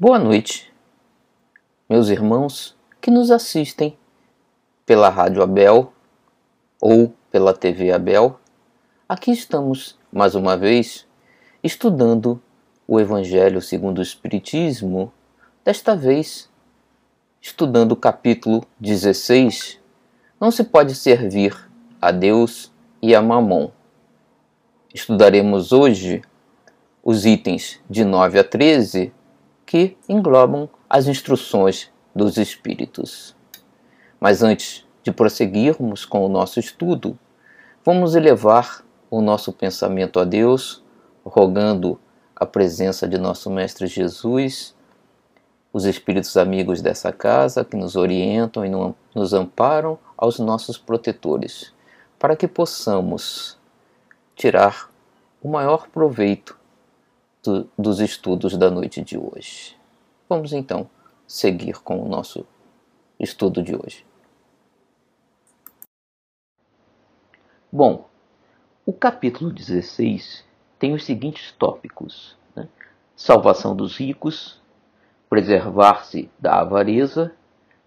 Boa noite, meus irmãos que nos assistem pela Rádio Abel ou pela TV Abel. Aqui estamos mais uma vez estudando o Evangelho segundo o Espiritismo, desta vez estudando o capítulo 16. Não se pode servir a Deus e a Mamon. Estudaremos hoje os itens de 9 a 13 que englobam as instruções dos Espíritos. Mas antes de prosseguirmos com o nosso estudo, vamos elevar o nosso pensamento a Deus, rogando a presença de nosso Mestre Jesus, os Espíritos amigos dessa casa que nos orientam e nos amparam aos nossos protetores, para que possamos tirar o maior proveito do, dos estudos da noite de hoje. Vamos então seguir com o nosso estudo de hoje. Bom, o capítulo 16 tem os seguintes tópicos: né? salvação dos ricos, preservar-se da avareza,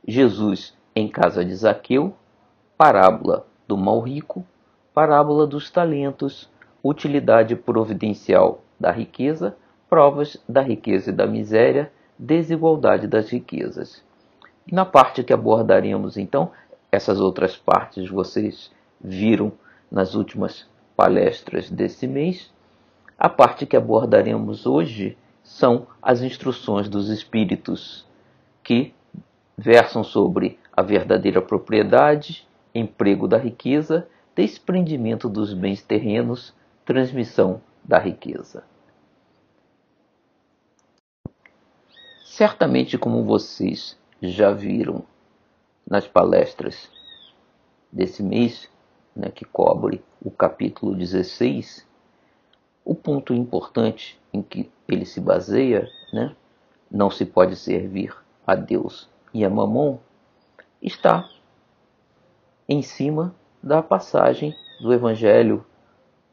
Jesus em casa de Zaqueu, parábola do mal rico, parábola dos talentos, utilidade providencial da riqueza, provas da riqueza e da miséria, desigualdade das riquezas. E na parte que abordaremos então, essas outras partes vocês viram nas últimas palestras desse mês. A parte que abordaremos hoje são as instruções dos espíritos, que versam sobre a verdadeira propriedade, emprego da riqueza, desprendimento dos bens terrenos, transmissão da riqueza. Certamente, como vocês já viram nas palestras desse mês, né, que cobre o capítulo 16, o ponto importante em que ele se baseia, né, não se pode servir a Deus e a Mamon, está em cima da passagem do Evangelho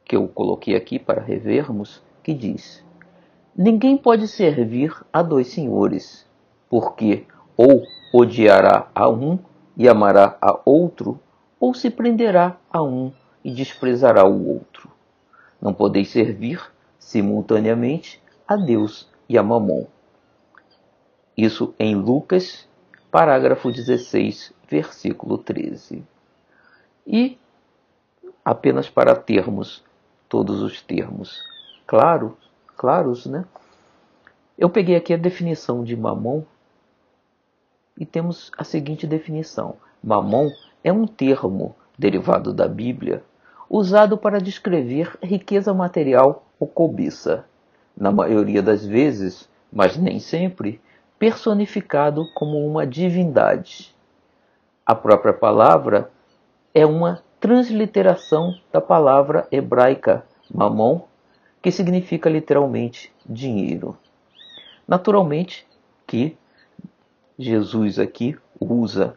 que eu coloquei aqui para revermos, que diz: Ninguém pode servir a dois senhores, porque ou odiará a um e amará a outro, ou se prenderá a um e desprezará o outro. Não podeis servir simultaneamente a Deus e a Mamon. Isso em Lucas, parágrafo 16, versículo 13. E, apenas para termos todos os termos claro, claros, né? Eu peguei aqui a definição de Mamon e temos a seguinte definição: Mamon é um termo derivado da Bíblia usado para descrever riqueza material ou cobiça, na maioria das vezes, mas nem sempre, personificado como uma divindade. A própria palavra é uma transliteração da palavra hebraica mamon, que significa literalmente dinheiro. Naturalmente que Jesus aqui usa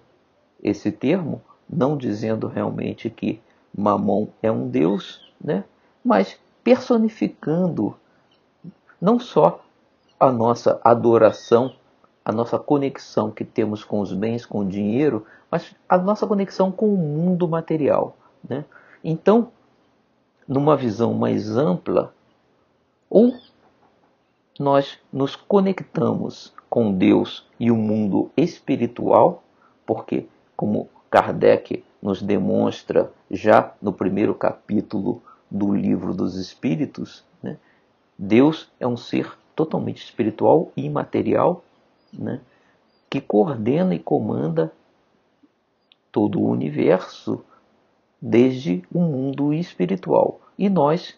esse termo não dizendo realmente que Mamon é um deus, né? mas personificando não só a nossa adoração, a nossa conexão que temos com os bens, com o dinheiro, mas a nossa conexão com o mundo material. Né? Então, numa visão mais ampla, ou nós nos conectamos com Deus e o mundo espiritual, porque, como Kardec nos demonstra já no primeiro capítulo do Livro dos Espíritos, né? Deus é um ser totalmente espiritual e imaterial, né? que coordena e comanda todo o universo desde o mundo espiritual. E nós,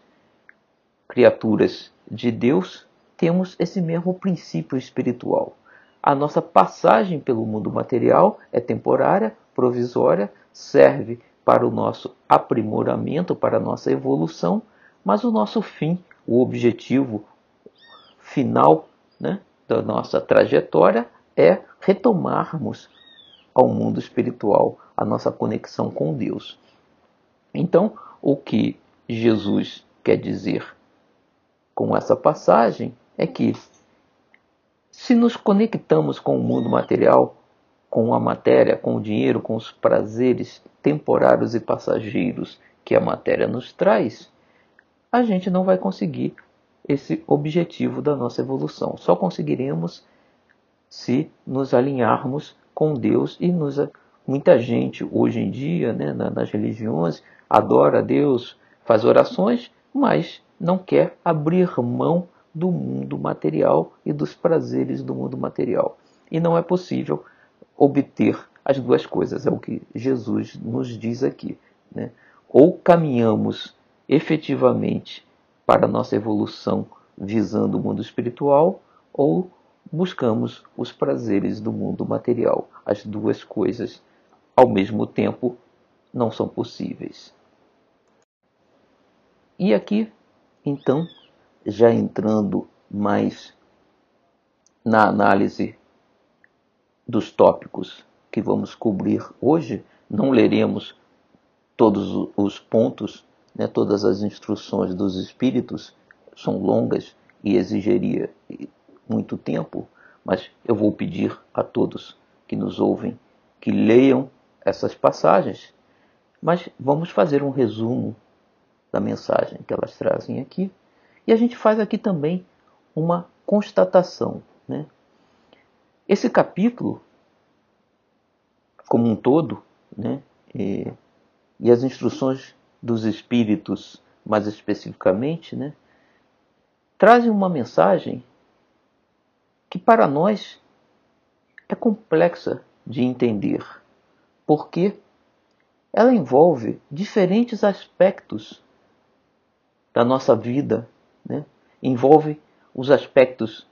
criaturas de Deus, temos esse mesmo princípio espiritual. A nossa passagem pelo mundo material é temporária, provisória, serve para o nosso aprimoramento, para a nossa evolução, mas o nosso fim, o objetivo final né, da nossa trajetória é retomarmos ao mundo espiritual a nossa conexão com Deus. Então, o que Jesus quer dizer com essa passagem é que Se nos conectamos com o mundo material, com a matéria, com o dinheiro, com os prazeres temporários e passageiros que a matéria nos traz, a gente não vai conseguir esse objetivo da nossa evolução. Só conseguiremos se nos alinharmos com Deus e nos muita gente hoje em dia, né, nas religiões, adora a Deus, faz orações, mas não quer abrir mão do mundo material e dos prazeres do mundo material. E não é possível obter as duas coisas, é o que Jesus nos diz aqui. Né? Ou caminhamos efetivamente para nossa evolução visando o mundo espiritual, ou buscamos os prazeres do mundo material. As duas coisas, ao mesmo tempo, não são possíveis. E aqui, então, já entrando mais na análise dos tópicos que vamos cobrir hoje, não leremos todos os pontos, né, todas as instruções dos espíritos, são longas e exigiria muito tempo, mas eu vou pedir a todos que nos ouvem que leiam essas passagens, mas vamos fazer um resumo da mensagem que elas trazem aqui. E a gente faz aqui também uma constatação. Né? Esse capítulo, como um todo, né, e, e as instruções dos espíritos, mais especificamente, né, trazem uma mensagem que para nós é complexa de entender, porque ela envolve diferentes aspectos da nossa vida, né? envolve os aspectos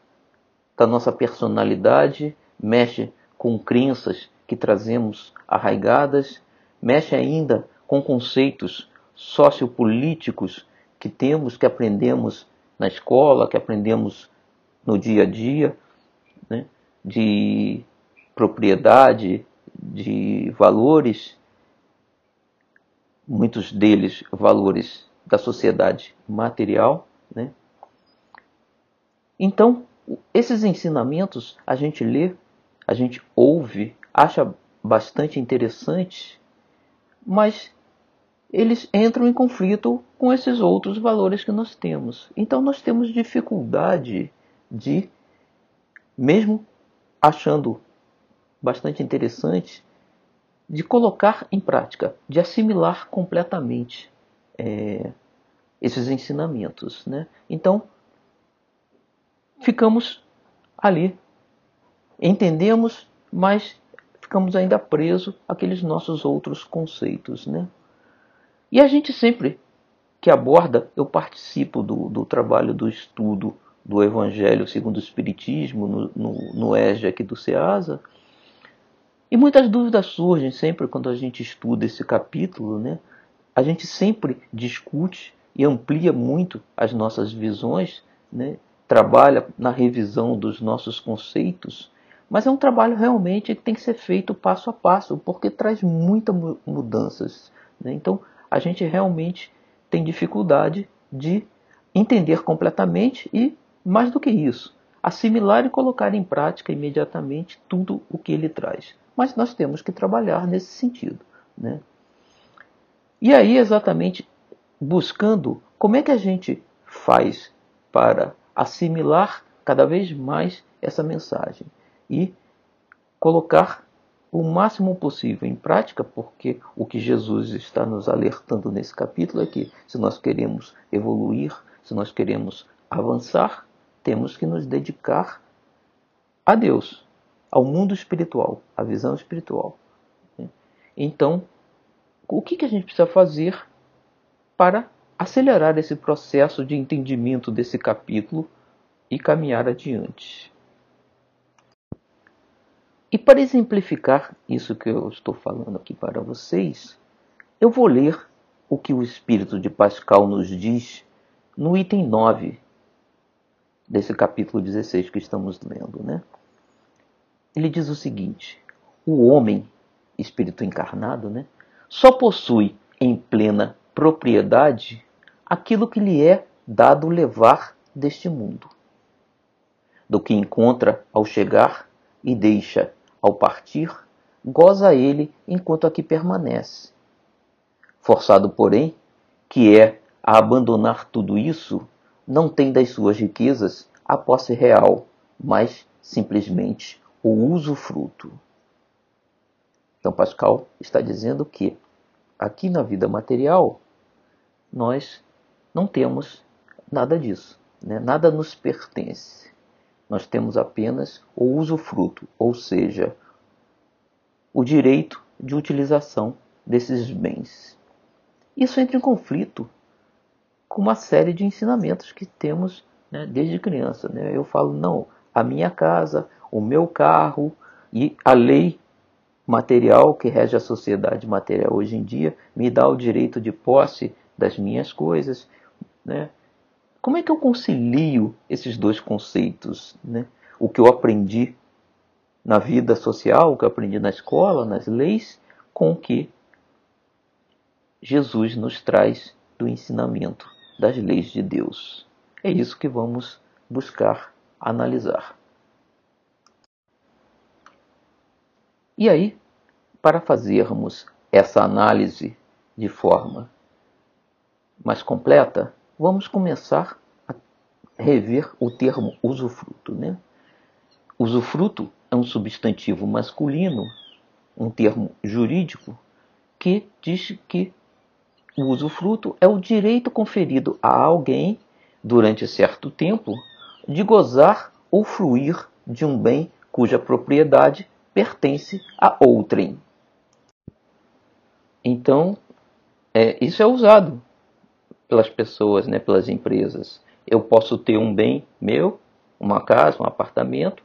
da nossa personalidade, mexe com crenças que trazemos arraigadas, mexe ainda com conceitos sociopolíticos que temos, que aprendemos na escola, que aprendemos no dia a dia, né? de propriedade, de valores, muitos deles valores da sociedade material. Né? Então, esses ensinamentos a gente lê, a gente ouve, acha bastante interessante, mas eles entram em conflito com esses outros valores que nós temos. Então nós temos dificuldade de, mesmo achando bastante interessante, de colocar em prática, de assimilar completamente é, esses ensinamentos. Né? Então, ficamos ali, entendemos, mas ficamos ainda presos àqueles nossos outros conceitos. Né? E a gente sempre que aborda, eu participo do, do trabalho do estudo do Evangelho segundo o Espiritismo, no, no, no aqui do SEASA, e muitas dúvidas surgem sempre quando a gente estuda esse capítulo, né? A gente sempre discute e amplia muito as nossas visões, né? trabalha na revisão dos nossos conceitos, mas é um trabalho realmente que tem que ser feito passo a passo, porque traz muitas mudanças. Né? Então, a gente realmente tem dificuldade de entender completamente e, mais do que isso, assimilar e colocar em prática imediatamente tudo o que ele traz. Mas nós temos que trabalhar nesse sentido. Né? E aí, exatamente, buscando como é que a gente faz para assimilar cada vez mais essa mensagem e colocar o máximo possível em prática, porque o que Jesus está nos alertando nesse capítulo é que se nós queremos evoluir, se nós queremos avançar, temos que nos dedicar a Deus, ao mundo espiritual, à visão espiritual. Então, o que a gente precisa fazer para acelerar esse processo de entendimento desse capítulo e caminhar adiante? E para exemplificar isso que eu estou falando aqui para vocês, eu vou ler o que o Espírito de Pascal nos diz no item 9 desse capítulo 16 que estamos lendo. Né? Ele diz o seguinte: o homem, espírito encarnado, né, só possui em plena propriedade aquilo que lhe é dado levar deste mundo. do que encontra ao chegar e deixa ao partir, goza ele enquanto aqui permanece. Forçado, porém, que é a abandonar tudo isso, não tem das suas riquezas a posse real, mas simplesmente o usufruto. Então Pascal está dizendo que aqui na vida material nós não temos nada disso, né? nada nos pertence. Nós temos apenas o usufruto, ou seja, o direito de utilização desses bens. Isso entra em conflito com uma série de ensinamentos que temos né, desde criança. Né? Eu falo, não, a minha casa, o meu carro e a lei material que rege a sociedade material hoje em dia me dá o direito de posse das minhas coisas. Né? Como é que eu concilio esses dois conceitos? Né? O que eu aprendi na vida social, o que eu aprendi na escola, nas leis, com o que Jesus nos traz do ensinamento das leis de Deus. É isso que vamos buscar analisar. E aí, para fazermos essa análise de forma mais completa, vamos começar a rever o termo usufruto. Né? Usufruto é um substantivo masculino, um termo jurídico, que diz que o usufruto é o direito conferido a alguém durante certo tempo de gozar ou fruir de um bem cuja propriedade pertence a outrem. Então, é, isso é usado pelas pessoas, né, pelas empresas. Eu posso ter um bem meu, uma casa, um apartamento,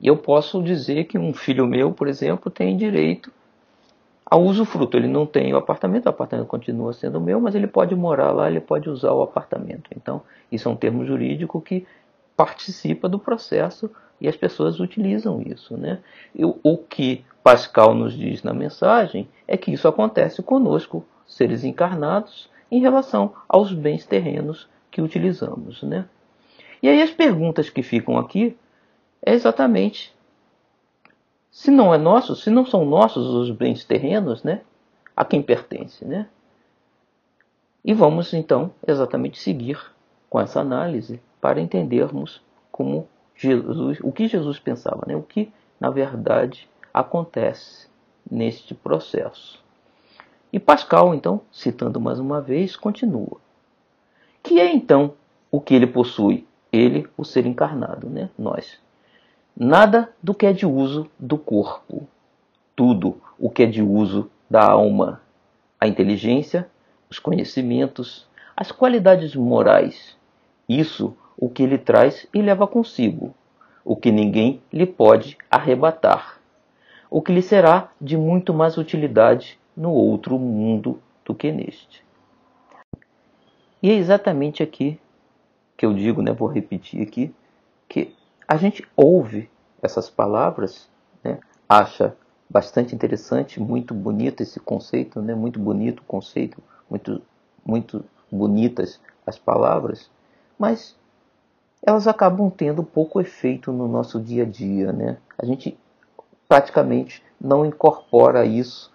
e eu posso dizer que um filho meu, por exemplo, tem direito ao usufruto. Ele não tem o apartamento, o apartamento continua sendo meu, mas ele pode morar lá, ele pode usar o apartamento. Então, isso é um termo jurídico que participa do processo e as pessoas utilizam isso. Né? O que Pascal nos diz na mensagem é que isso acontece conosco, seres encarnados, em relação aos bens terrenos que utilizamos. Né? E aí as perguntas que ficam aqui é exatamente se não é nosso, se não são nossos os bens terrenos, né? A quem pertence, né? E vamos então exatamente seguir com essa análise para entendermos como Jesus, o que Jesus pensava, né? o que na verdade acontece neste processo. E Pascal, então, citando mais uma vez, continua. Que é então o que ele possui? Ele, o ser encarnado, né? nós. Nada do que é de uso do corpo, tudo o que é de uso da alma, a inteligência, os conhecimentos, as qualidades morais, isso o que ele traz e leva consigo, o que ninguém lhe pode arrebatar, o que lhe será de muito mais utilidade no outro mundo do que neste. E é exatamente aqui que eu digo, né, vou repetir aqui, que a gente ouve essas palavras, né, acha bastante interessante, muito bonito esse conceito, né, muito bonito o conceito, muito, muito bonitas as palavras, mas elas acabam tendo pouco efeito no nosso dia a dia. Né? A gente praticamente não incorpora isso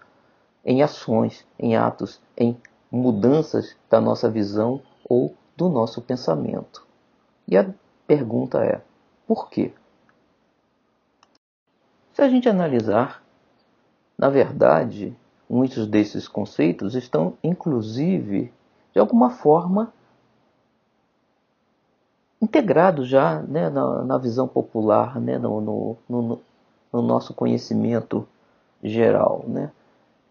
em ações, em atos, em mudanças da nossa visão ou do nosso pensamento. E a pergunta é: por quê? Se a gente analisar, na verdade, muitos desses conceitos estão, inclusive, de alguma forma, integrado já né, na, na, visão popular, né, no, no, no, no, nosso conhecimento geral. Né.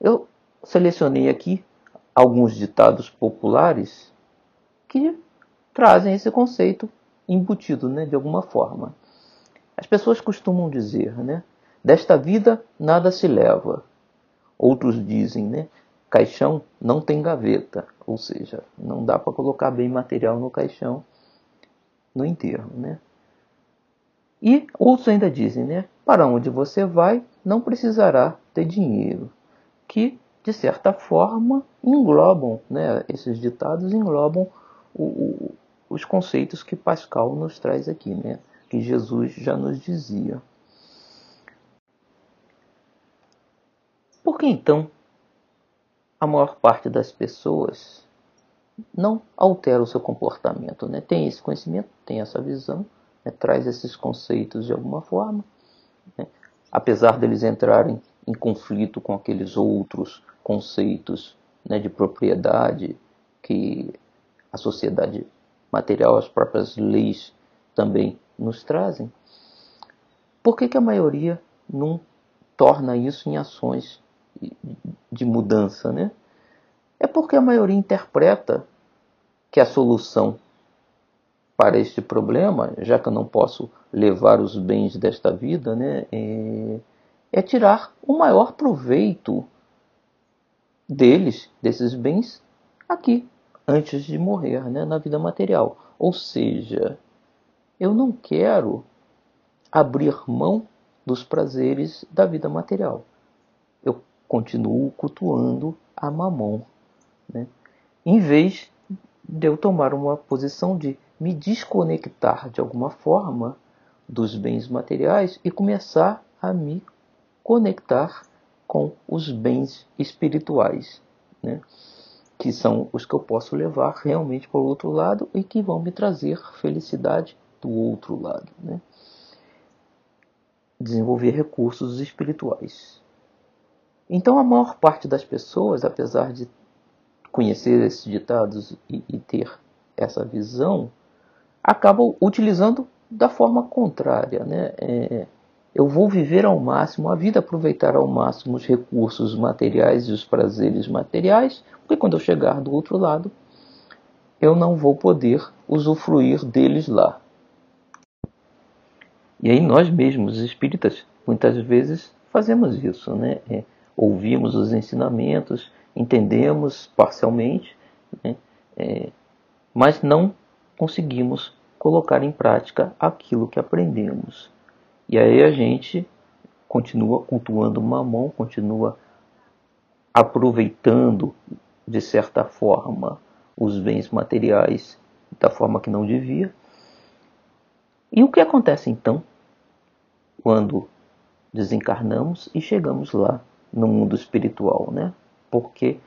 Eu selecionei aqui alguns ditados populares que trazem esse conceito embutido né, de alguma forma. As pessoas costumam dizer, né, desta vida nada se leva. Outros dizem, né, caixão não tem gaveta, ou seja, não dá para colocar bem material no caixão no enterro, né? E outros ainda dizem, né? Para onde você vai, não precisará ter dinheiro, que de certa forma englobam, né? Esses ditados englobam o, o, os conceitos que Pascal nos traz aqui, né? que Jesus já nos dizia. Por que então a maior parte das pessoas não altera o seu comportamento? Né? Tem esse conhecimento, tem essa visão, né? traz esses conceitos de alguma forma, né? apesar deles entrarem em conflito com aqueles outros conceitos né, de propriedade que a sociedade material, as próprias leis também nos trazem, por que, que a maioria não torna isso em ações de mudança? Né? É porque a maioria interpreta que a solução para este problema, já que eu não posso levar os bens desta vida, né, é, é tirar o maior proveito deles, desses bens, aqui, antes de morrer, né, na vida material. Ou seja, eu não quero abrir mão dos prazeres da vida material. Eu continuo cultuando a mamão, né? em vez de eu tomar uma posição de me desconectar de alguma forma dos bens materiais e começar a me conectar com os bens espirituais, né? que são os que eu posso levar realmente para o outro lado e que vão me trazer felicidade do outro lado. Né? Desenvolver recursos espirituais. Então, a maior parte das pessoas, apesar de conhecer esses ditados e, e ter essa visão, acabam utilizando da forma contrária. Né? É, eu vou viver ao máximo a vida, aproveitar ao máximo os recursos materiais e os prazeres materiais, porque quando eu chegar do outro lado, eu não vou poder usufruir deles lá. E aí nós mesmos, espíritas, muitas vezes fazemos isso, né? É, ouvimos os ensinamentos, entendemos parcialmente, né? é, mas não conseguimos colocar em prática aquilo que aprendemos. E aí a gente continua cultuando mamão, continua aproveitando de certa forma os bens materiais da forma que não devia. E o que acontece então quando desencarnamos e chegamos lá no mundo espiritual, né? Porque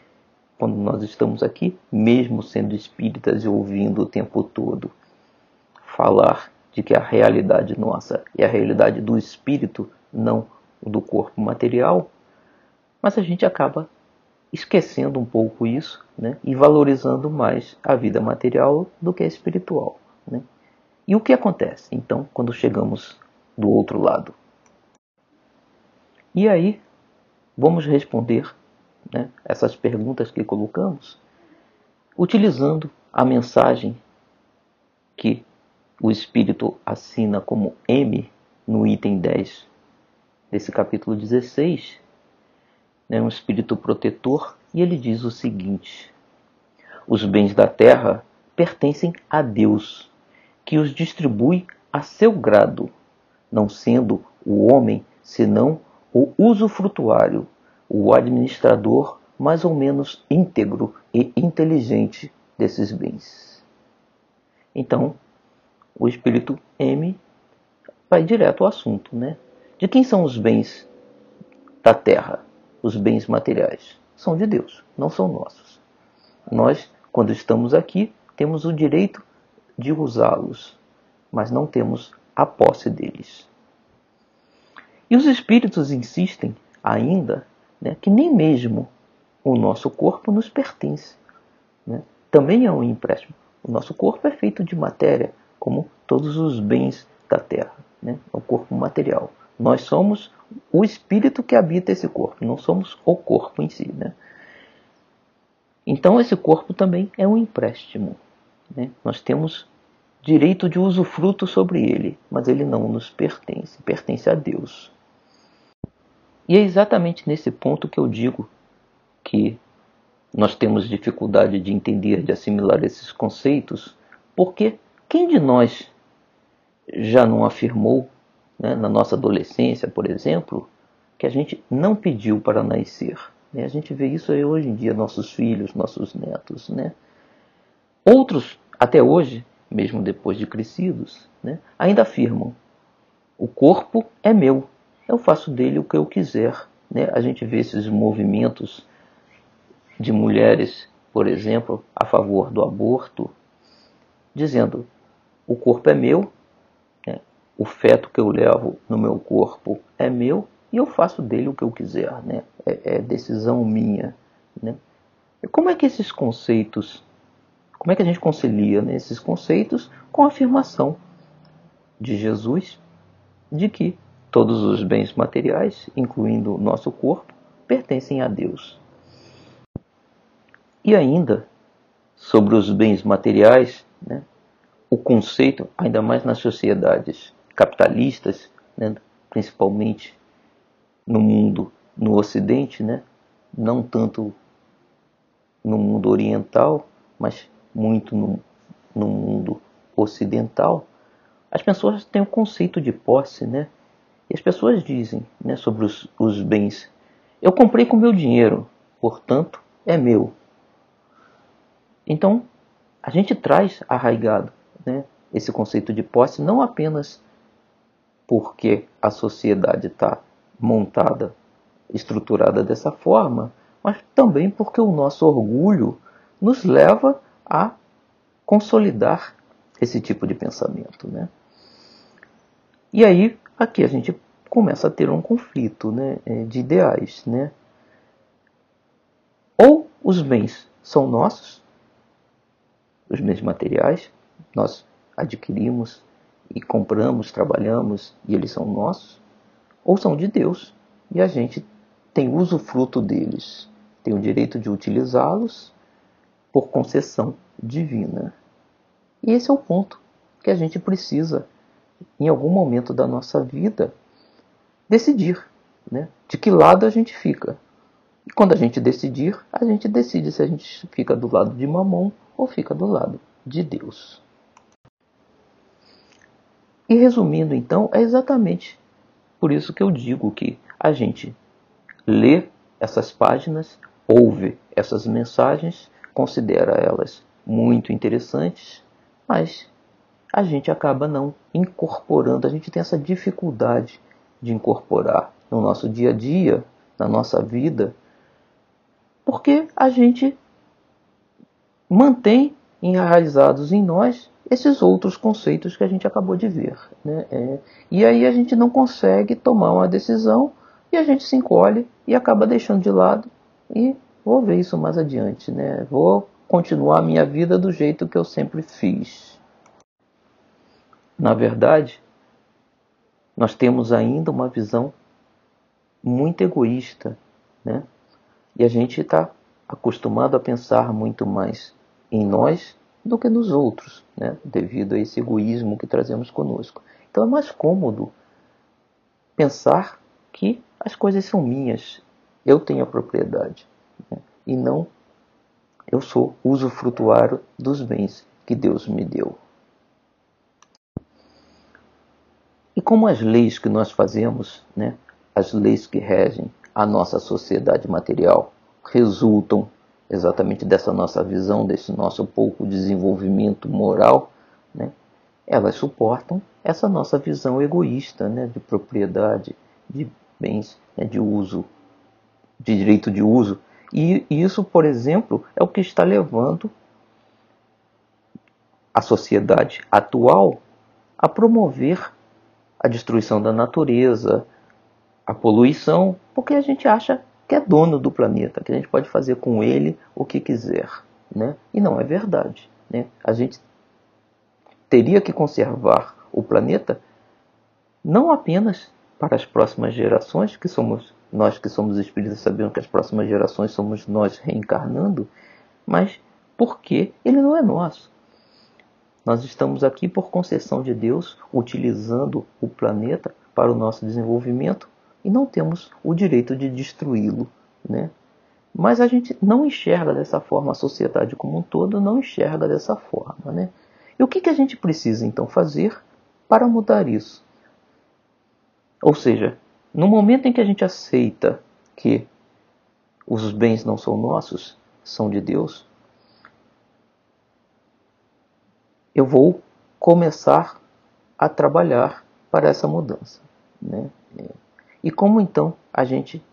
quando nós estamos aqui, mesmo sendo espíritas e ouvindo o tempo todo falar de que a realidade nossa é a realidade do espírito, não do corpo material, mas a gente acaba esquecendo um pouco isso né, e valorizando mais a vida material do que a espiritual. Né? E o que acontece então quando chegamos do outro lado? E aí vamos responder né, essas perguntas que colocamos utilizando a mensagem que o Espírito assina como M no item 10 desse capítulo 16, né, um espírito protetor, e ele diz o seguinte: Os bens da terra pertencem a Deus, que os distribui a seu grado, não sendo o homem senão o usufrutuário, o administrador mais ou menos íntegro e inteligente desses bens. Então, o espírito M vai direto ao assunto, né? De quem são os bens da terra, os bens materiais? São de Deus, não são nossos. Nós, quando estamos aqui, temos o direito de usá-los, mas não temos a posse deles. E os espíritos insistem ainda né, que nem mesmo o nosso corpo nos pertence. Né? Também é um empréstimo. O nosso corpo é feito de matéria, como todos os bens da terra, né? o corpo material. Nós somos o espírito que habita esse corpo, não somos o corpo em si. Né? Então, esse corpo também é um empréstimo. Né? Nós temos direito de usufruto sobre ele, mas ele não nos pertence, pertence a Deus. E é exatamente nesse ponto que eu digo que nós temos dificuldade de entender, de assimilar esses conceitos, porque quem de nós já não afirmou, né, na nossa adolescência, por exemplo, que a gente não pediu para nascer? Né? A gente vê isso hoje em dia, nossos filhos, nossos netos. Né? Outros, até hoje, mesmo depois de crescidos, né, ainda afirmam: o corpo é meu, eu faço dele o que eu quiser. Né? A gente vê esses movimentos de mulheres, por exemplo, a favor do aborto, dizendo: o corpo é meu, né? o feto que eu levo no meu corpo é meu e eu faço dele o que eu quiser, né? é, é decisão minha. Né? E como é que esses conceitos, como é que a gente concilia né, esses conceitos com a afirmação de Jesus de que todos os bens materiais, incluindo o nosso corpo, pertencem a Deus? E ainda, sobre os bens materiais, né, o conceito, ainda mais nas sociedades capitalistas, né, principalmente no mundo, no Ocidente, né, não tanto no mundo oriental, mas muito no, no mundo ocidental, as pessoas têm o conceito de posse, né? E as pessoas dizem né, sobre os, os bens: eu comprei com meu dinheiro, portanto é meu. Então, a gente traz arraigado né, esse conceito de posse não apenas porque a sociedade está montada, estruturada dessa forma, mas também porque o nosso orgulho nos leva a consolidar esse tipo de pensamento. Né? E aí, aqui a gente começa a ter um conflito né, é, de ideais. Né? Ou os bens são nossos, os bens materiais, nós adquirimos e compramos, trabalhamos e eles são nossos, ou são de Deus e a gente tem usufruto deles tem o direito de utilizá-los por concessão divina. E esse é o ponto que a gente precisa, em algum momento da nossa vida, decidir né? de que lado a gente fica. E quando a gente decidir, a gente decide se a gente fica do lado de Mamon ou fica do lado de Deus. E resumindo, então, é exatamente por isso que eu digo que a gente lê essas páginas ouve essas mensagens, considera elas muito interessantes, mas a gente acaba não incorporando, a gente tem essa dificuldade de incorporar no nosso dia a dia, na nossa vida, porque a gente mantém enraizados em nós esses outros conceitos que a gente acabou de ver. Né? É, e aí a gente não consegue tomar uma decisão e a gente se encolhe e acaba deixando de lado e vou ver isso mais adiante, né? Vou continuar a minha vida do jeito que eu sempre fiz. Na verdade, nós temos ainda uma visão muito egoísta, né? E a gente está acostumado a pensar muito mais em nós do que nos outros, né? Devido a esse egoísmo que trazemos conosco. Então é mais cômodo pensar que as coisas são minhas, eu tenho a propriedade. Né? E não eu sou usufrutuário dos bens que Deus me deu. E como as leis que nós fazemos, né, as leis que regem a nossa sociedade material, resultam exatamente dessa nossa visão, desse nosso pouco desenvolvimento moral, né, elas suportam essa nossa visão egoísta né, de propriedade, de bens, né, de uso de direito de uso. E isso, por exemplo, é o que está levando a sociedade atual a promover a destruição da natureza, a poluição, porque a gente acha que é dono do planeta, que a gente pode fazer com ele o que quiser. Né? E não é verdade. Né? A gente teria que conservar o planeta não apenas para as próximas gerações, que somos nós que somos espíritos sabemos que as próximas gerações somos nós reencarnando, mas porque ele não é nosso. Nós estamos aqui por concessão de Deus, utilizando o planeta para o nosso desenvolvimento e não temos o direito de destruí-lo, né? Mas a gente não enxerga dessa forma, a sociedade como um todo não enxerga dessa forma, né? E o que, que a gente precisa então fazer para mudar isso? Ou seja, no momento em que a gente aceita que os bens não são nossos, são de Deus, eu vou começar a trabalhar para essa mudança. Né? E como então a gente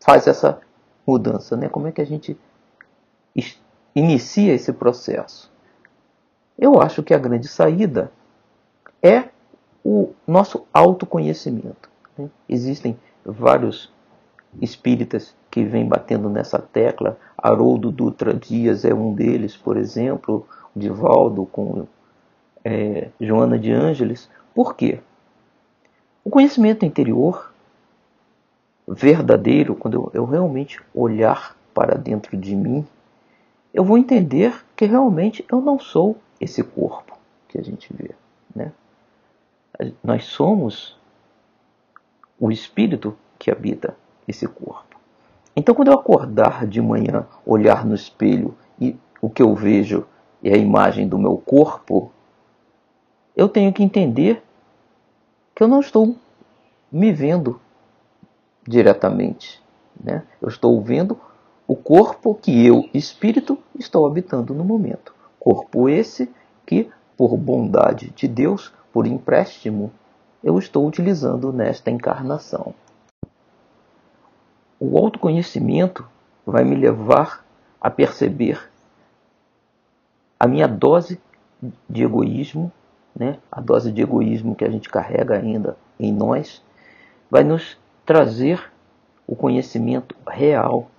faz essa mudança? Né? Como é que a gente inicia esse processo? Eu acho que a grande saída é o nosso autoconhecimento. Né? Existem vários espíritas que vêm batendo nessa tecla. Haroldo Dutra Dias é um deles, por exemplo, Divaldo com é, Joana de Ângeles. Por quê? O conhecimento interior verdadeiro, quando eu, eu realmente olhar para dentro de mim, eu vou entender que realmente eu não sou esse corpo que a gente vê. Né? Nós somos o espírito que habita esse corpo. Então, quando eu acordar de manhã, olhar no espelho e o que eu vejo é a imagem do meu corpo, eu tenho que entender que eu não estou me vendo diretamente. Né? Eu estou vendo o corpo que eu, espírito, estou habitando no momento. Corpo esse que, por bondade de Deus, por empréstimo, eu estou utilizando nesta encarnação. O autoconhecimento vai me levar a perceber a minha dose de egoísmo, né? a dose de egoísmo que a gente carrega ainda em nós, vai nos trazer o conhecimento real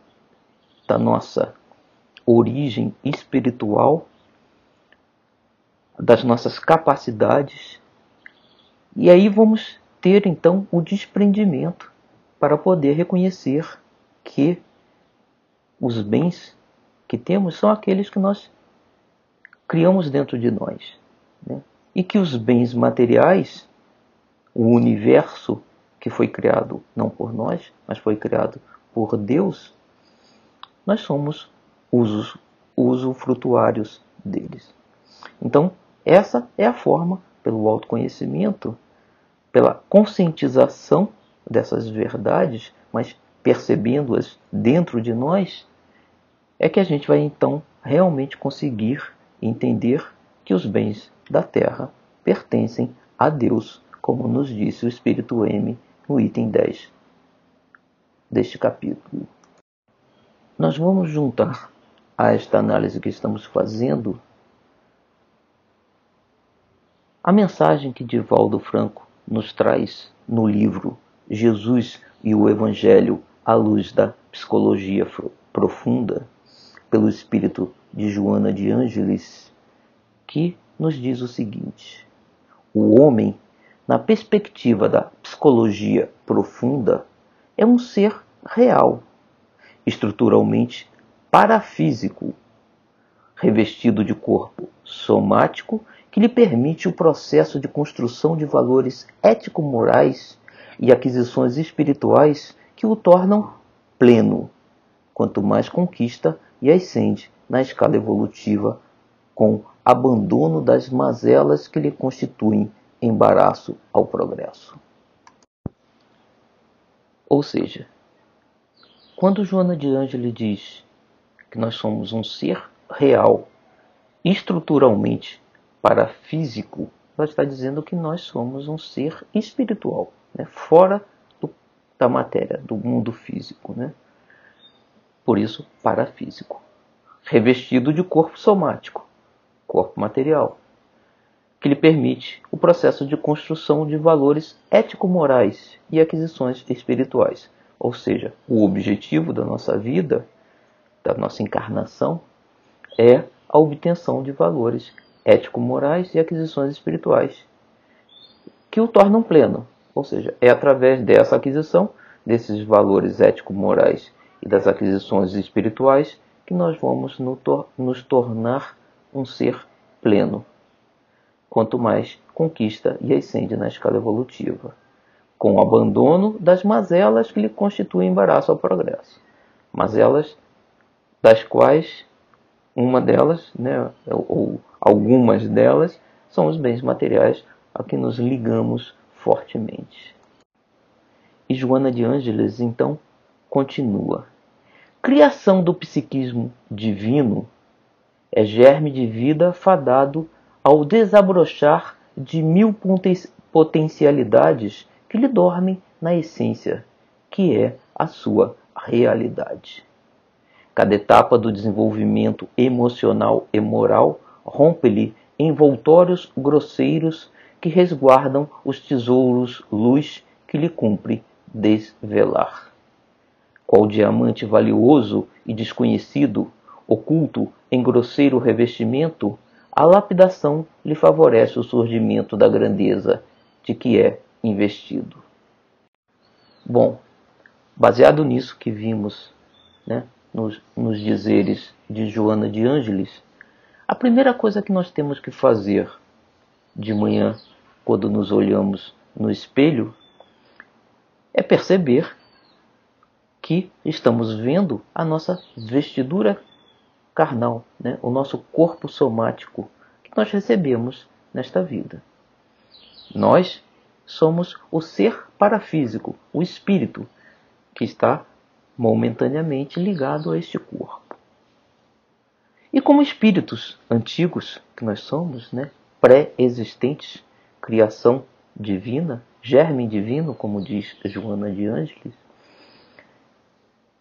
da nossa origem espiritual, das nossas capacidades, e aí vamos ter então o desprendimento para poder reconhecer que os bens que temos são aqueles que nós criamos dentro de nós. Né? E que os bens materiais, o universo que foi criado não por nós, mas foi criado por Deus, nós somos usos, usufrutuários deles. Então, essa é a forma, pelo autoconhecimento, pela conscientização dessas verdades, mas percebendo-as dentro de nós, é que a gente vai então realmente conseguir entender que os bens da terra pertencem a Deus, como nos disse o Espírito M no item 10 deste capítulo. Nós vamos juntar a esta análise que estamos fazendo a mensagem que Divaldo Franco nos traz no livro Jesus e o Evangelho à luz da psicologia profunda, pelo espírito de Joana de Ângeles, que nos diz o seguinte: o homem, na perspectiva da psicologia profunda, é um ser real, estruturalmente parafísico, revestido de corpo somático que lhe permite o processo de construção de valores ético-morais e aquisições espirituais que o tornam pleno, quanto mais conquista e ascende na escala evolutiva, com abandono das mazelas que lhe constituem embaraço ao progresso. Ou seja, quando Joana de Ângelo diz que nós somos um ser real, estruturalmente parafísico, ela está dizendo que nós somos um ser espiritual né, fora do, da matéria, do mundo físico. Né? Por isso, parafísico. Revestido de corpo somático, corpo material, que lhe permite o processo de construção de valores ético-morais e aquisições espirituais. Ou seja, o objetivo da nossa vida, da nossa encarnação, é a obtenção de valores ético-morais e aquisições espirituais que o tornam pleno, ou seja, é através dessa aquisição, desses valores ético-morais e das aquisições espirituais, que nós vamos nos tornar um ser pleno. Quanto mais conquista e ascende na escala evolutiva, com o abandono das mazelas que lhe constituem embaraço ao progresso. Mazelas das quais uma delas, né, ou algumas delas, são os bens materiais a que nos ligamos fortemente. E Joana de Ângeles então continua: Criação do psiquismo divino é germe de vida fadado ao desabrochar de mil potencialidades que lhe dormem na essência, que é a sua realidade. Cada etapa do desenvolvimento emocional e moral rompe-lhe envoltórios grosseiros que resguardam os tesouros luz que lhe cumpre desvelar. Qual diamante valioso e desconhecido, oculto em grosseiro revestimento, a lapidação lhe favorece o surgimento da grandeza de que é investido. Bom, baseado nisso que vimos né, nos, nos dizeres de Joana de Ângeles, a primeira coisa que nós temos que fazer de manhã, quando nos olhamos no espelho, é perceber que estamos vendo a nossa vestidura carnal, né? o nosso corpo somático que nós recebemos nesta vida. Nós somos o ser parafísico, o espírito, que está momentaneamente ligado a este corpo. E como espíritos antigos que nós somos, né, pré-existentes, criação divina, germe divino, como diz Joana de Ângeles,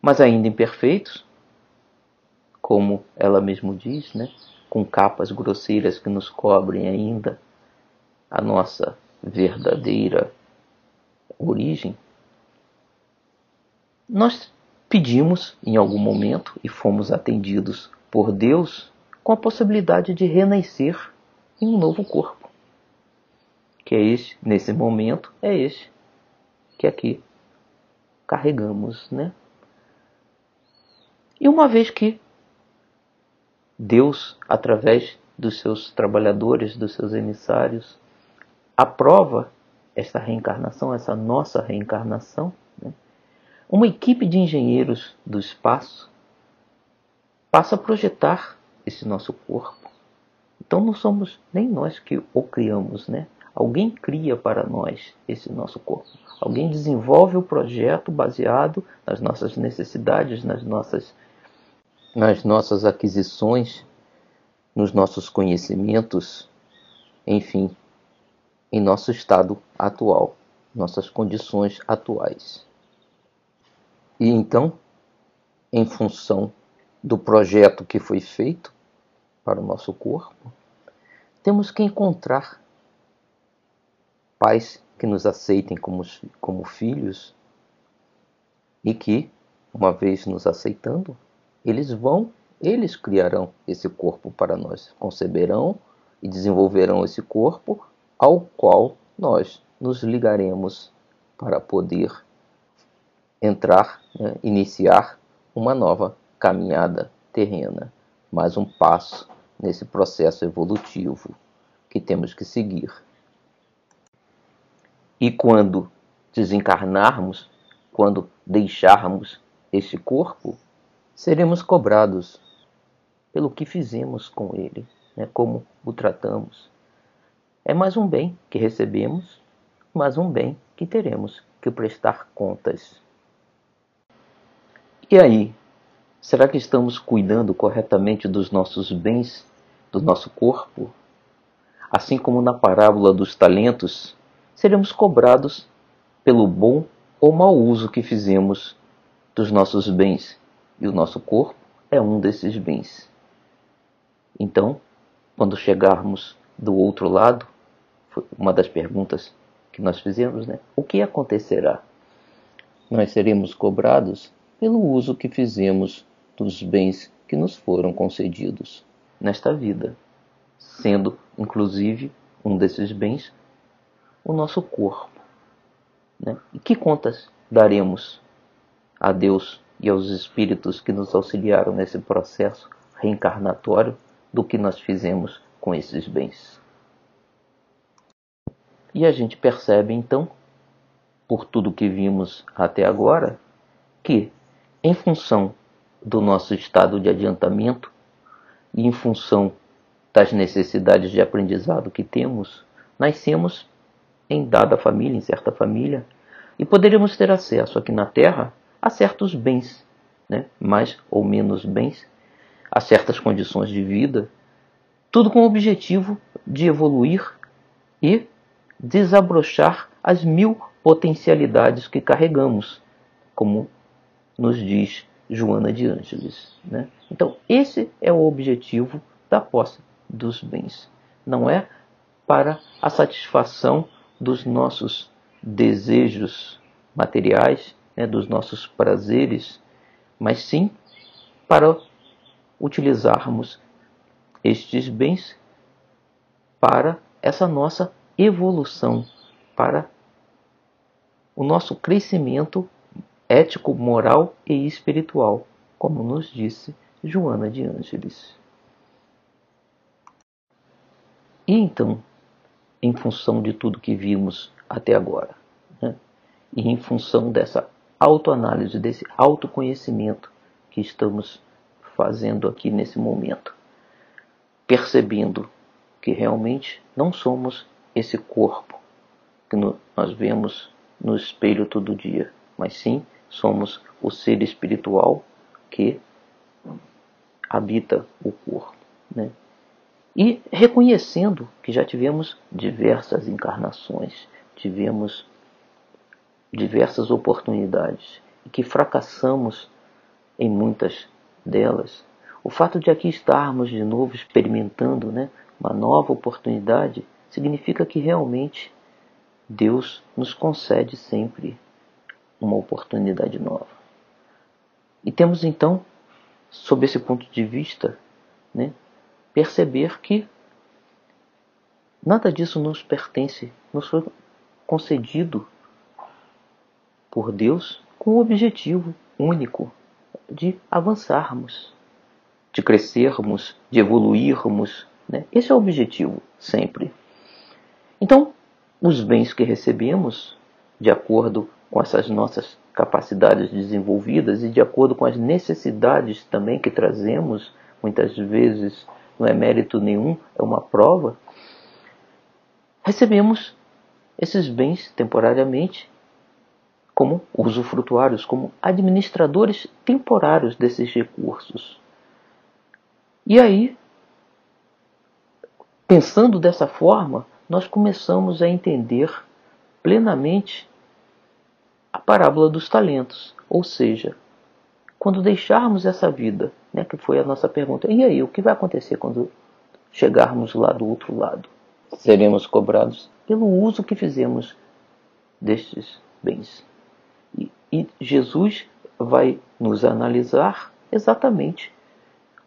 mas ainda imperfeitos, como ela mesmo diz, né, com capas grosseiras que nos cobrem ainda a nossa verdadeira origem, nós pedimos em algum momento e fomos atendidos por Deus com a possibilidade de renascer em um novo corpo. Que é este, nesse momento, é este que aqui carregamos, né? E uma vez que Deus, através dos seus trabalhadores, dos seus emissários, aprova esta reencarnação, essa nossa reencarnação, né? uma equipe de engenheiros do espaço passa a projetar esse nosso corpo. Então não somos nem nós que o criamos, né? Alguém cria para nós esse nosso corpo. Alguém desenvolve o projeto baseado nas nossas necessidades, nas nossas, nas nossas aquisições, nos nossos conhecimentos, enfim, em nosso estado atual, nossas condições atuais. E então, em função do projeto que foi feito para o nosso corpo, temos que encontrar pais que nos aceitem como, como filhos e que, uma vez nos aceitando, eles vão, eles criarão esse corpo para nós, conceberão e desenvolverão esse corpo ao qual nós nos ligaremos para poder entrar, né, iniciar uma nova caminhada terrena, mais um passo nesse processo evolutivo que temos que seguir. E quando desencarnarmos, quando deixarmos este corpo, seremos cobrados pelo que fizemos com ele, né, como o tratamos, é mais um bem que recebemos, mais um bem que teremos que prestar contas. E aí, será que estamos cuidando corretamente dos nossos bens, do nosso corpo? Assim como na parábola dos talentos, seremos cobrados pelo bom ou mau uso que fizemos dos nossos bens, e o nosso corpo é um desses bens. Então, quando chegarmos do outro lado, foi uma das perguntas que nós fizemos, né? O que acontecerá? Nós seremos cobrados pelo uso que fizemos dos bens que nos foram concedidos nesta vida, sendo inclusive um desses bens o nosso corpo. Né? E que contas daremos a Deus e aos espíritos que nos auxiliaram nesse processo reencarnatório do que nós fizemos com esses bens? E a gente percebe então, por tudo que vimos até agora, que em função do nosso estado de adiantamento e em função das necessidades de aprendizado que temos, nascemos em dada família, em certa família, e poderíamos ter acesso aqui na Terra a certos bens, né? mais ou menos bens, a certas condições de vida, Tudo com o objetivo de evoluir e desabrochar as mil potencialidades que carregamos, como nos diz Joana de Ângeles. Né? Então, esse é o objetivo da posse dos bens. Não é para a satisfação dos nossos desejos materiais, né, dos nossos prazeres, mas sim para utilizarmos estes bens para essa nossa evolução, para o nosso crescimento ético, moral e espiritual, como nos disse Joana de Ângeles. E então, em função de tudo que vimos até agora, né, e em função dessa autoanálise, desse autoconhecimento que estamos fazendo aqui nesse momento, percebendo que realmente não somos esse corpo que nós vemos no espelho todo dia, mas sim somos o ser espiritual que habita o corpo. Né? E reconhecendo que já tivemos diversas encarnações, tivemos diversas oportunidades e que fracassamos em muitas delas, o fato de aqui estarmos de novo experimentando né, uma nova oportunidade significa que realmente Deus nos concede sempre uma oportunidade nova. E temos então, sob esse ponto de vista, né, perceber que nada disso nos pertence, nos foi concedido por Deus com o objetivo único de avançarmos, de crescermos, de evoluirmos. Né? Esse é o objetivo, sempre. Então, os bens que recebemos, de acordo com essas nossas capacidades desenvolvidas e de acordo com as necessidades também que trazemos, muitas vezes não é mérito nenhum, é uma prova, recebemos esses bens temporariamente como usufrutuários, como administradores temporários desses recursos. E aí, pensando dessa forma, nós começamos a entender plenamente a parábola dos talentos, ou seja, quando deixarmos essa vida, né, que foi a nossa pergunta, e aí, o que vai acontecer quando chegarmos lá do outro lado? Seremos cobrados pelo uso que fizemos destes bens. E, Jesus vai nos analisar exatamente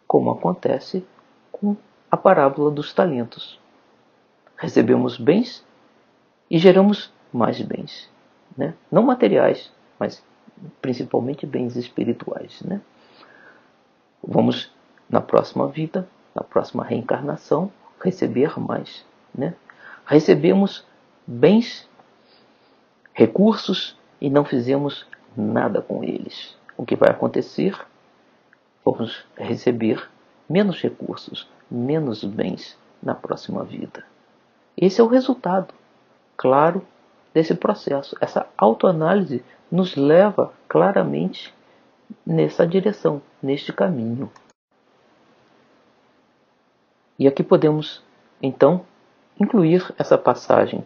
como acontece com a parábola dos talentos. Recebemos bens e geramos mais bens, né? não materiais, mas principalmente bens espirituais. Né? Vamos na próxima vida, na próxima reencarnação, receber mais. Né? Recebemos bens, recursos e não fizemos nada com eles. O que vai acontecer? Vamos receber menos recursos, menos bens na próxima vida. Esse é o resultado, claro, desse processo. Essa autoanálise nos leva claramente nessa direção, neste caminho. E aqui podemos, então, incluir essa passagem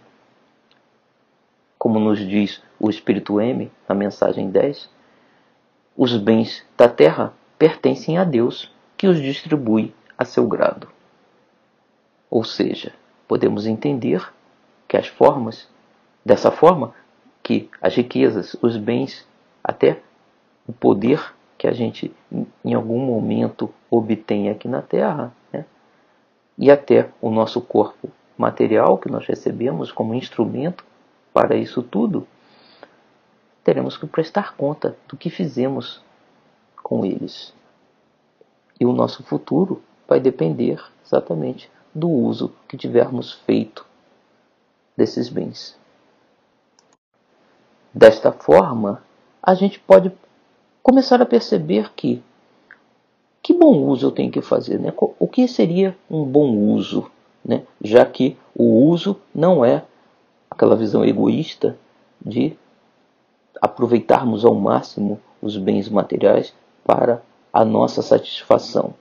como nos diz o Espírito M na mensagem 10, os bens da terra pertencem a Deus, que os distribui a seu grado. Ou seja, podemos entender que as formas, dessa forma, que as riquezas, os bens, até o poder que a gente em algum momento obtém aqui na Terra, né? e até o nosso corpo material que nós recebemos como instrumento para isso tudo, teremos que prestar conta do que fizemos com eles. E o nosso futuro vai depender exatamente do uso que tivermos feito desses bens. Desta forma, a gente pode começar a perceber que que bom uso eu tenho que fazer, né? O que seria um bom uso, né? Já que o uso não é aquela visão egoísta de aproveitarmos ao máximo os bens materiais para a nossa satisfação.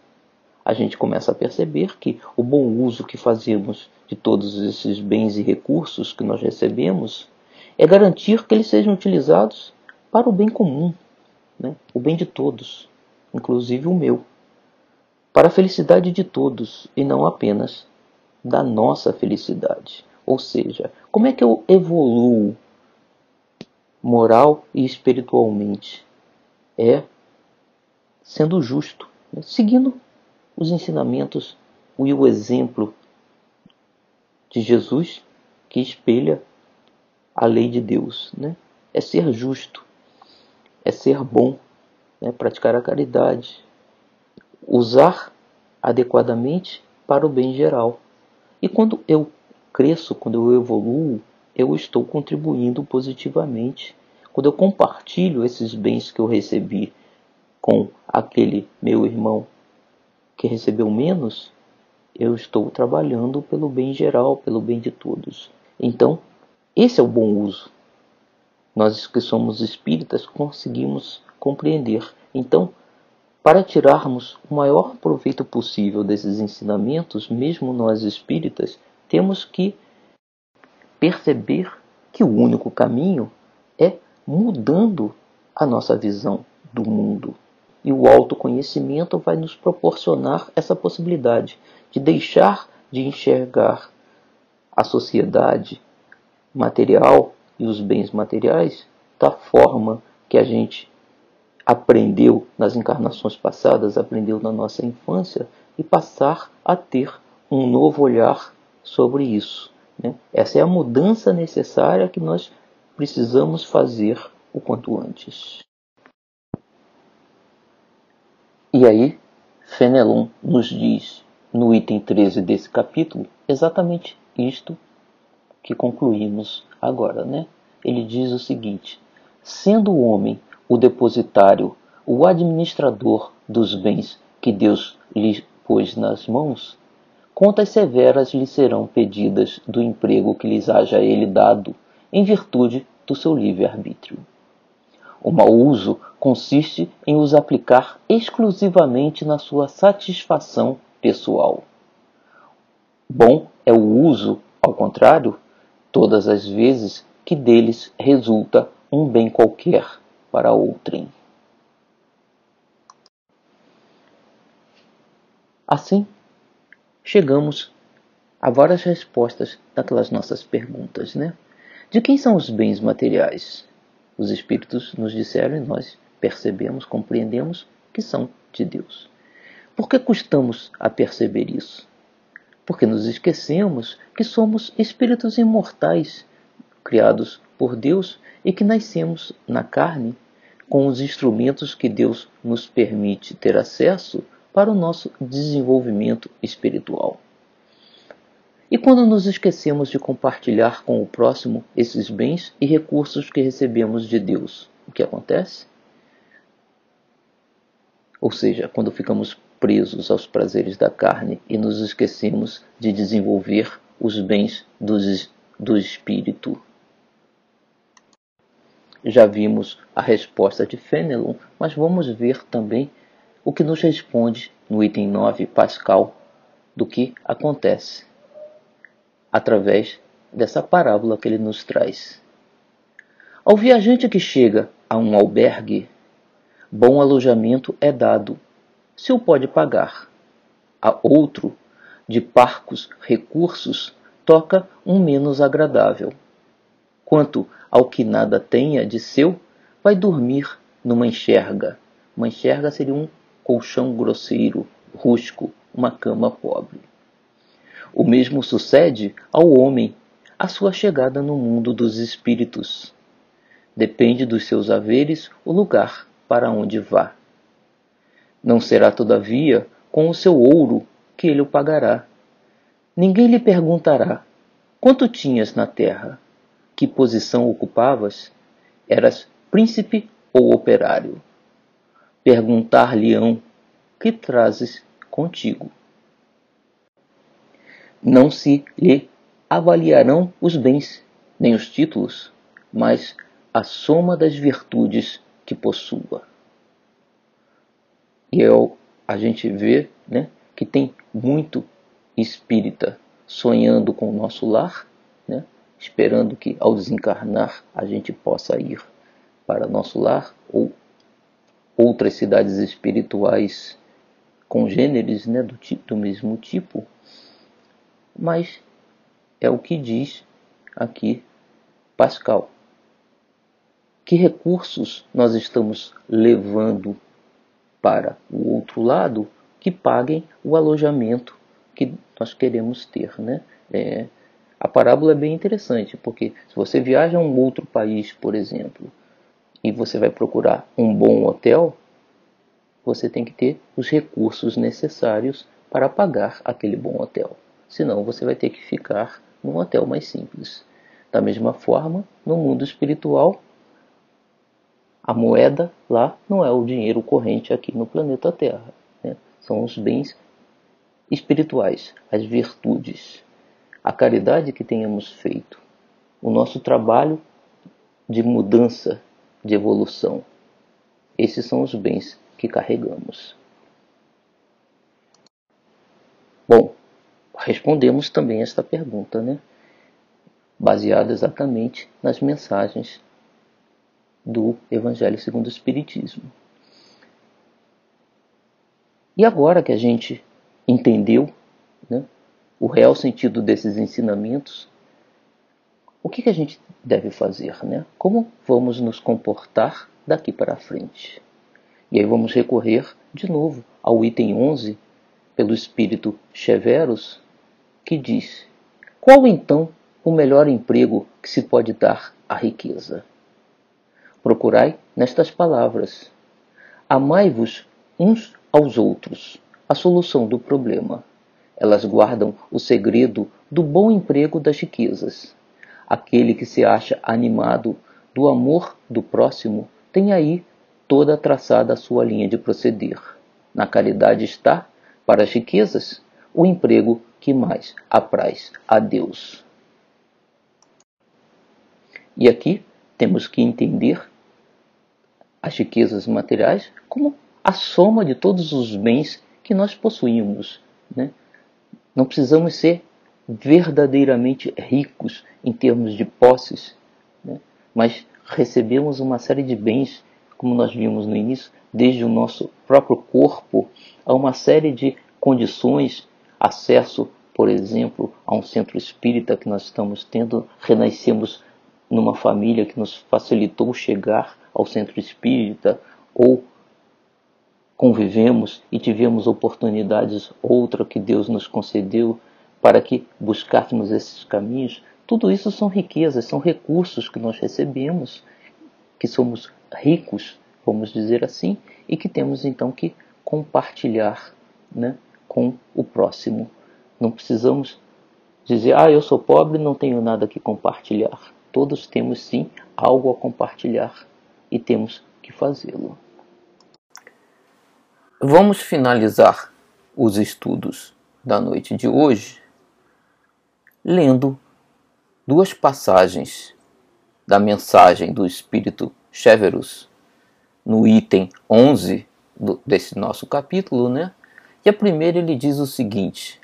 a gente começa a perceber que o bom uso que fazemos de todos esses bens e recursos que nós recebemos é garantir que eles sejam utilizados para o bem comum, né? o bem de todos, inclusive o meu, para a felicidade de todos e não apenas da nossa felicidade. Ou seja, como é que eu evoluo moral e espiritualmente? É sendo justo, né? seguindo os ensinamentos e o exemplo de Jesus que espelha a lei de Deus. Né? É ser justo, é ser bom, né? praticar a caridade, usar adequadamente para o bem geral. E quando eu cresço, quando eu evoluo, eu estou contribuindo positivamente. Quando eu compartilho esses bens que eu recebi com aquele meu irmão que recebeu menos, eu estou trabalhando pelo bem geral, pelo bem de todos. Então, esse é o bom uso. Nós que somos espíritas conseguimos compreender. Então, para tirarmos o maior proveito possível desses ensinamentos, mesmo nós espíritas, temos que perceber que o único caminho é mudando a nossa visão do mundo. E o autoconhecimento vai nos proporcionar essa possibilidade de deixar de enxergar a sociedade material e os bens materiais da forma que a gente aprendeu nas encarnações passadas, aprendeu na nossa infância e passar a ter um novo olhar sobre isso. Né? Essa é a mudança necessária que nós precisamos fazer o quanto antes. E aí, Fenelon nos diz no item 13 desse capítulo exatamente isto que concluímos agora, né? Ele diz o seguinte: sendo o homem o depositário, o administrador dos bens que Deus lhe pôs nas mãos, contas severas lhe serão pedidas do emprego que lhes haja ele dado, em virtude do seu livre-arbítrio. O mau uso consiste em os aplicar exclusivamente na sua satisfação pessoal. Bom é o uso, ao contrário, todas as vezes que deles resulta um bem qualquer para outrem. Assim, chegamos a várias respostas daquelas nossas perguntas, né? De quem são os bens materiais? Os Espíritos nos disseram e nós percebemos, compreendemos que são de Deus. Por que custamos a perceber isso? Porque nos esquecemos que somos espíritos imortais, criados por Deus e que nascemos na carne com os instrumentos que Deus nos permite ter acesso para o nosso desenvolvimento espiritual. E quando nos esquecemos de compartilhar com o próximo esses bens e recursos que recebemos de Deus, o que acontece? Ou seja, quando ficamos presos aos prazeres da carne e nos esquecemos de desenvolver os bens do, do espírito. Já vimos a resposta de Fenelon, mas vamos ver também o que nos responde no item 9 Pascal do que acontece através dessa parábola que ele nos traz. Ao viajante que chega a um albergue, bom alojamento é dado, se o pode pagar. A outro, de parcos recursos, toca um menos agradável. Quanto ao que nada tenha de seu, vai dormir numa enxerga. Uma enxerga seria um colchão grosseiro, rústico, uma cama pobre. O mesmo sucede ao homem à sua chegada no mundo dos espíritos. Depende dos seus haveres o lugar para onde vá. Não será, todavia, com o seu ouro que ele o pagará. Ninguém lhe perguntará: quanto tinhas na terra? Que posição ocupavas? Eras príncipe ou operário? Perguntar-lhe-ão: que trazes contigo? Não se lhe avaliarão os bens, nem os títulos, mas a soma das virtudes que possua. E eu, a gente vê né, que tem muito espírita sonhando com o nosso lar, né? esperando que ao desencarnar a gente possa ir para nosso lar ou outras cidades espirituais congêneres né, do, do mesmo tipo, mas é o que diz aqui Pascal. Que recursos nós estamos levando para o outro lado que paguem o alojamento que nós queremos ter, né? É, a parábola é bem interessante, porque se você viaja a um outro país, por exemplo, e você vai procurar um bom hotel, você tem que ter os recursos necessários para pagar aquele bom hotel. Senão você vai ter que ficar num hotel mais simples. Da mesma forma, no mundo espiritual, a moeda lá não é o dinheiro corrente aqui no planeta Terra. Né? São os bens espirituais, as virtudes, a caridade que tenhamos feito, o nosso trabalho de mudança, de evolução. Esses são os bens que carregamos. Bom, respondemos também esta pergunta, né? Baseada exatamente nas mensagens do Evangelho segundo o Espiritismo. E agora que a gente entendeu né, o real sentido desses ensinamentos, o que, que a gente deve fazer? Né? Como vamos nos comportar daqui para frente? E aí vamos recorrer de novo ao item 11, pelo espírito Cheveros, que diz: Qual então o melhor emprego que se pode dar à riqueza? Procurai nestas palavras: Amai-vos uns aos outros, a solução do problema. Elas guardam o segredo do bom emprego das riquezas. Aquele que se acha animado do amor do próximo tem aí toda traçada a sua linha de proceder. Na caridade está, para as riquezas, o emprego que mais apraz a Deus. E aqui temos que entender as riquezas materiais como a soma de todos os bens que nós possuímos. Né? Não precisamos ser verdadeiramente ricos em termos de posses, né? mas recebemos uma série de bens como nós vimos no início, desde o nosso próprio corpo a uma série de condições, acesso, por exemplo, a um centro espírita que nós estamos tendo, renascemos numa família que nos facilitou chegar ao centro espírita, ou convivemos e tivemos oportunidades outra que Deus nos concedeu para que buscássemos esses caminhos. Tudo isso são riquezas, são recursos que nós recebemos, que somos ricos, vamos dizer assim, e que temos então que compartilhar né, com o próximo. Não precisamos dizer, ah, eu sou pobre, não tenho nada que compartilhar. Todos temos sim algo a compartilhar e temos que fazê-lo. Vamos finalizar os estudos da noite de hoje lendo duas passagens da mensagem do Espírito Cheverus, no item 11 do, desse nosso capítulo, né? E a primeira ele diz o seguinte: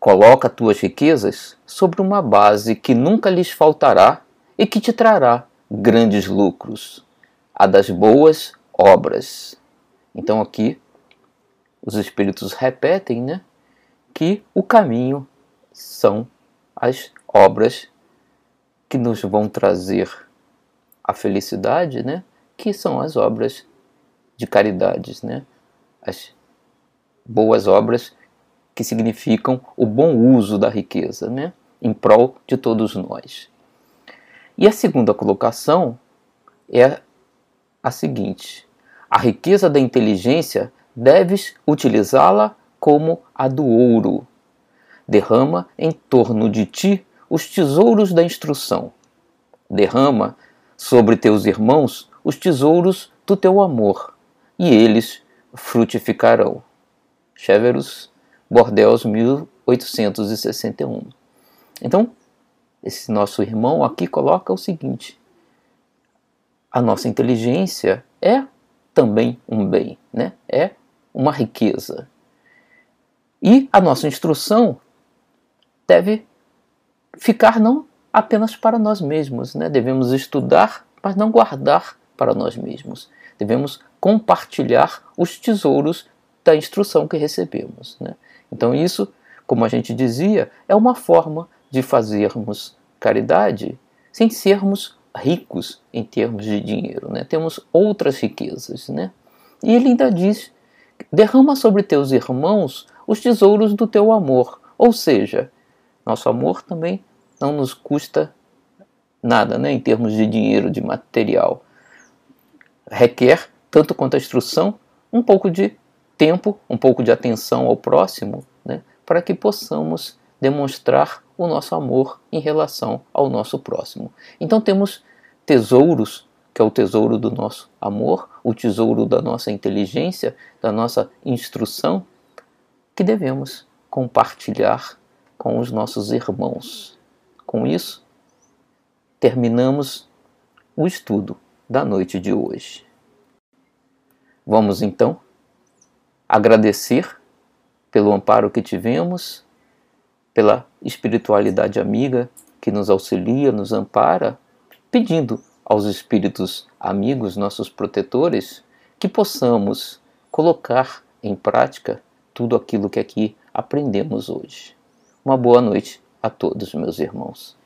Coloca tuas riquezas sobre uma base que nunca lhes faltará e que te trará grandes lucros, a das boas obras. Então aqui os espíritos repetem, né, que o caminho são as obras que nos vão trazer a felicidade, né? que são as obras de caridades, né? as boas obras que significam o bom uso da riqueza, né? em prol de todos nós. E a segunda colocação é a seguinte: a riqueza da inteligência deves utilizá-la como a do ouro. Derrama em torno de ti os tesouros da instrução. Derrama sobre teus irmãos os tesouros do teu amor, e eles frutificarão. Cheverus Bordeaux, 1861. Então, esse nosso irmão aqui coloca o seguinte: a nossa inteligência é também um bem, né? é uma riqueza. E a nossa instrução deve ficar não apenas para nós mesmos, né? devemos estudar, mas não guardar para nós mesmos. Devemos compartilhar os tesouros da instrução que recebemos. Né? Então, isso, como a gente dizia, é uma forma de fazermos caridade sem sermos ricos em termos de dinheiro. Né? Temos outras riquezas. Né? E ele ainda diz: derrama sobre teus irmãos os tesouros do teu amor. Ou seja, nosso amor também não nos custa nada né, em termos de dinheiro, de material. Requer, tanto quanto a instrução, um pouco de tempo, um pouco de atenção ao próximo, né, para que possamos demonstrar o nosso amor em relação ao nosso próximo. Então temos tesouros, que é o tesouro do nosso amor, o tesouro da nossa inteligência, da nossa instrução, que devemos compartilhar com os nossos irmãos. Com isso, terminamos o estudo da noite de hoje. Vamos então agradecer pelo amparo que tivemos, pela espiritualidade amiga que nos auxilia, nos ampara, pedindo aos espíritos amigos, nossos protetores, que possamos colocar em prática tudo aquilo que aqui aprendemos hoje. Uma boa noite a todos, meus irmãos.